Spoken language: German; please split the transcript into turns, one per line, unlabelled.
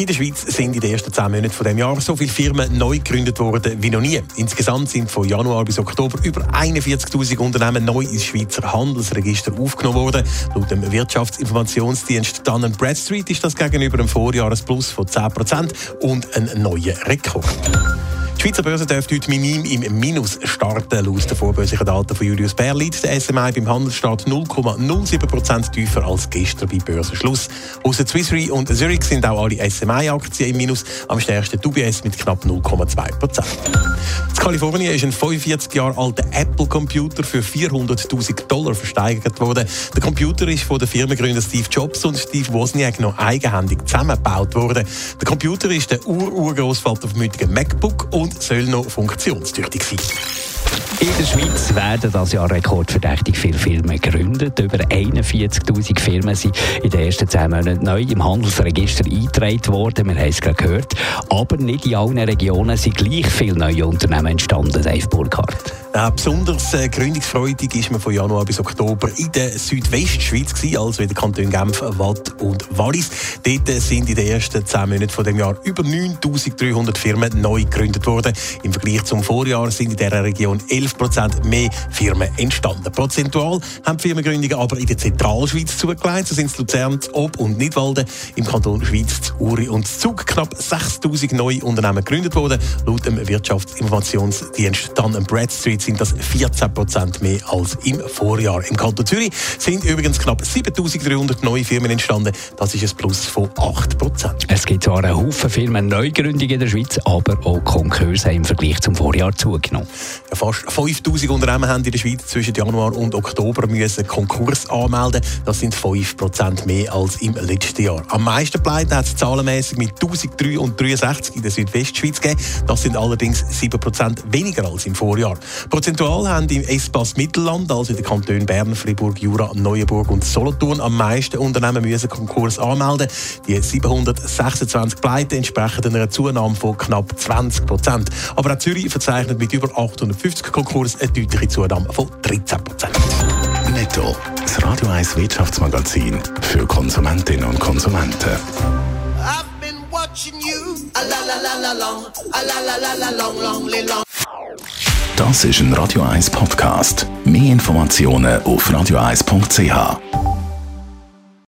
In der Schweiz sind in den ersten zehn Monaten von dem Jahr so viele Firmen neu gegründet worden wie noch nie. Insgesamt sind von Januar bis Oktober über 41.000 Unternehmen neu ins Schweizer Handelsregister aufgenommen worden. Laut dem Wirtschaftsinformationsdienst Dun Bradstreet ist das gegenüber dem Vorjahresplus von 10% und ein neuer Rekord. Die Schweizer Börse dürfte heute minim im Minus starten. Laut den vorbörslichen Daten von Julius Bär liegt der SMI beim Handelsstart 0,07% tiefer als gestern bei Börsenschluss. Außer Swiss Re und Zurich sind auch alle SMI-Aktien im Minus, am stärksten UBS mit knapp 0,2%. In Kalifornien ist ein 45 Jahre alter Apple-Computer für 400.000 Dollar versteigert worden. Der Computer ist von den Firmengründern Steve Jobs und Steve Wozniak noch eigenhändig zusammengebaut worden. Der Computer ist der Ur-Urgroßvater vom heutigen MacBook und soll noch funktionstüchtig sein.
In der Schweiz werden das Jahr rekordverdächtig viele Firmen gegründet. Über 41.000 Firmen sind in den ersten 10 Monaten neu im Handelsregister eingetragen worden. Wir haben es gerade gehört. Aber nicht in allen Regionen sind gleich viele neue Unternehmen entstanden, Dave Burkhardt.
Äh, besonders äh, gründungsfreudig ist man von Januar bis Oktober in der Südwestschweiz gewesen, also in den Kantonen Genf, Watt und Wallis. Dort äh, sind in den ersten 10 Monaten von dem Jahr über 9.300 Firmen neu gegründet worden. Im Vergleich zum Vorjahr sind in dieser Region 11 Prozent mehr Firmen entstanden. Prozentual haben die Firmengründungen aber in der Zentralschweiz zugelegt. So sind es Luzern, Ob und Nidwalden. Im Kanton Schweiz, Uri und Zug knapp 6.000 neue Unternehmen gegründet worden. Laut dem Wirtschaftsinformationsdienst Dun Bradstreet sind das 14 Prozent mehr als im Vorjahr. Im Kanton Zürich sind übrigens knapp 7300 neue Firmen entstanden. Das ist ein Plus von 8 Prozent.
Es gibt zwar einen Haufen Firmen Neugründungen in der Schweiz, aber auch Konkurse haben im Vergleich zum Vorjahr zugenommen.
Fast 5000 Unternehmen haben in der Schweiz zwischen Januar und Oktober müssen Konkurs anmelden. Das sind 5 Prozent mehr als im letzten Jahr. Am meisten Pleiten hat es zahlenmäßig mit 1363 in der Südwestschweiz gegeben. Das sind allerdings 7 Prozent weniger als im Vorjahr. Prozentual haben im Espace Mittelland, also in den Kantonen Bern, Fribourg, Jura, Neuenburg und Solothurn, am meisten Unternehmen müssen Konkurs anmelden. Die 726 Pleiten entsprechen einer Zunahme von knapp 20 Prozent. Aber auch Zürich verzeichnet mit über 850 Konkurs eine deutliche Zunahme von 13 Prozent.
Netto. Das Radio 1 Wirtschaftsmagazin für Konsumentinnen und Konsumenten.
I've been watching you. A la la la la long. A la la la la long, long, long.
Das ist ein Radio 1 Podcast. Mehr Informationen auf radio1.ch.